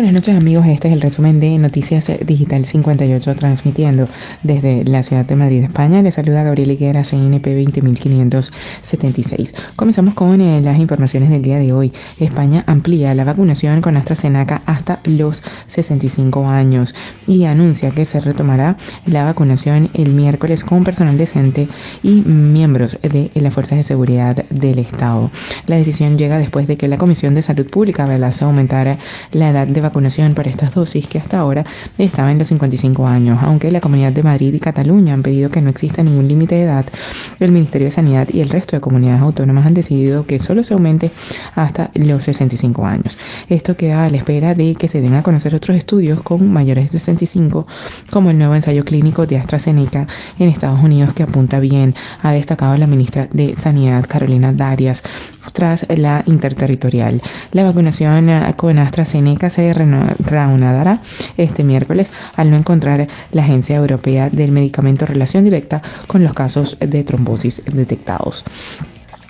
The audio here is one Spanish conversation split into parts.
buenas noches amigos, este es el resumen de Noticias Digital 58 transmitiendo desde la ciudad de Madrid, España. Les saluda Gabriel Higuera, CNP 20576. Comenzamos con eh, las informaciones del día de hoy. España amplía la vacunación con AstraZeneca hasta los 65 años y anuncia que se retomará la vacunación el miércoles con personal decente y miembros de las fuerzas de seguridad del Estado. La decisión llega después de que la Comisión de Salud Pública se aumentara la edad de vacunación para estas dosis que hasta ahora estaba en los 55 años. Aunque la Comunidad de Madrid y Cataluña han pedido que no exista ningún límite de edad, el Ministerio de Sanidad y el resto de comunidades autónomas han decidido que solo se aumente hasta los 65 años. Esto queda a la espera de que se den a conocer otros estudios con mayores de 65, como el nuevo ensayo clínico de AstraZeneca en Estados Unidos que apunta bien, ha destacado la ministra de Sanidad Carolina Darias tras la interterritorial. La vacunación eh, con AstraZeneca se reanudará este miércoles al no encontrar la Agencia Europea del Medicamento relación directa con los casos de trombosis detectados.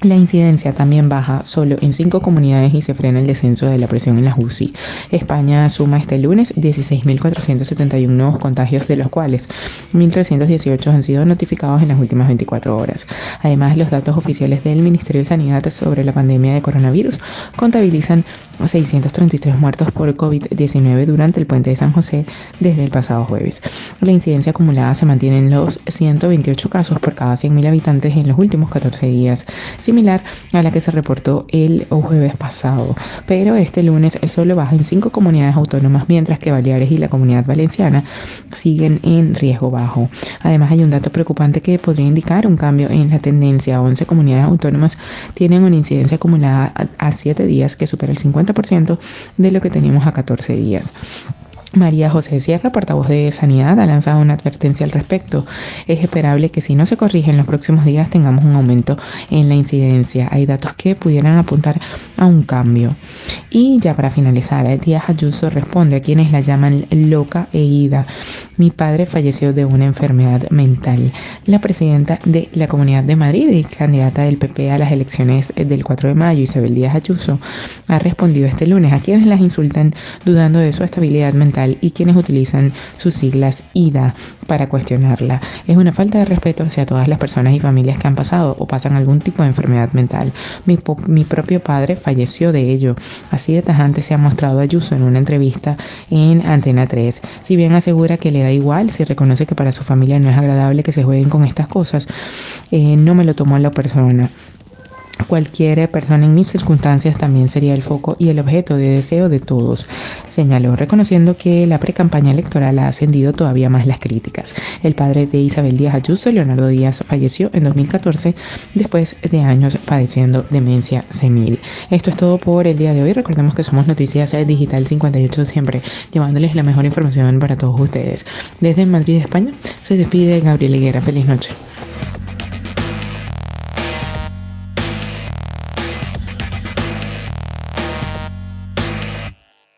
La incidencia también baja solo en cinco comunidades y se frena el descenso de la presión en las UCI. España suma este lunes 16.471 nuevos contagios, de los cuales 1.318 han sido notificados en las últimas 24 horas. Además, los datos oficiales del Ministerio de Sanidad sobre la pandemia de coronavirus contabilizan 633 muertos por COVID-19 durante el puente de San José desde el pasado jueves. La incidencia acumulada se mantiene en los 128 casos por cada 100.000 habitantes en los últimos 14 días, similar a la que se reportó el jueves pasado, pero este lunes solo baja en 5 comunidades autónomas, mientras que Baleares y la Comunidad Valenciana siguen en riesgo bajo. Además, hay un dato preocupante que podría indicar un cambio en la tendencia. 11 comunidades autónomas tienen una incidencia acumulada a 7 días que supera el 50 de lo que teníamos a 14 días. María José Sierra, portavoz de Sanidad, ha lanzado una advertencia al respecto. Es esperable que si no se corrige en los próximos días tengamos un aumento en la incidencia. Hay datos que pudieran apuntar a un cambio. Y ya para finalizar, Díaz Ayuso responde a quienes la llaman loca e ida. Mi padre falleció de una enfermedad mental. La presidenta de la Comunidad de Madrid y candidata del PP a las elecciones del 4 de mayo, Isabel Díaz Ayuso, ha respondido este lunes a quienes las insultan dudando de su estabilidad mental y quienes utilizan sus siglas IDA para cuestionarla. Es una falta de respeto hacia todas las personas y familias que han pasado o pasan algún tipo de enfermedad mental. Mi, mi propio padre falleció de ello. Así de tajante se ha mostrado Ayuso en una entrevista en Antena 3. Si bien asegura que le da igual, si reconoce que para su familia no es agradable que se jueguen con estas cosas, eh, no me lo tomó a la persona. Cualquier persona en mis circunstancias también sería el foco y el objeto de deseo de todos, señaló, reconociendo que la precampaña electoral ha ascendido todavía más las críticas. El padre de Isabel Díaz Ayuso, Leonardo Díaz, falleció en 2014 después de años padeciendo demencia senil. Esto es todo por el día de hoy. Recordemos que somos Noticias Digital 58 siempre, llevándoles la mejor información para todos ustedes. Desde Madrid, España, se despide Gabriel Higuera. Feliz noche.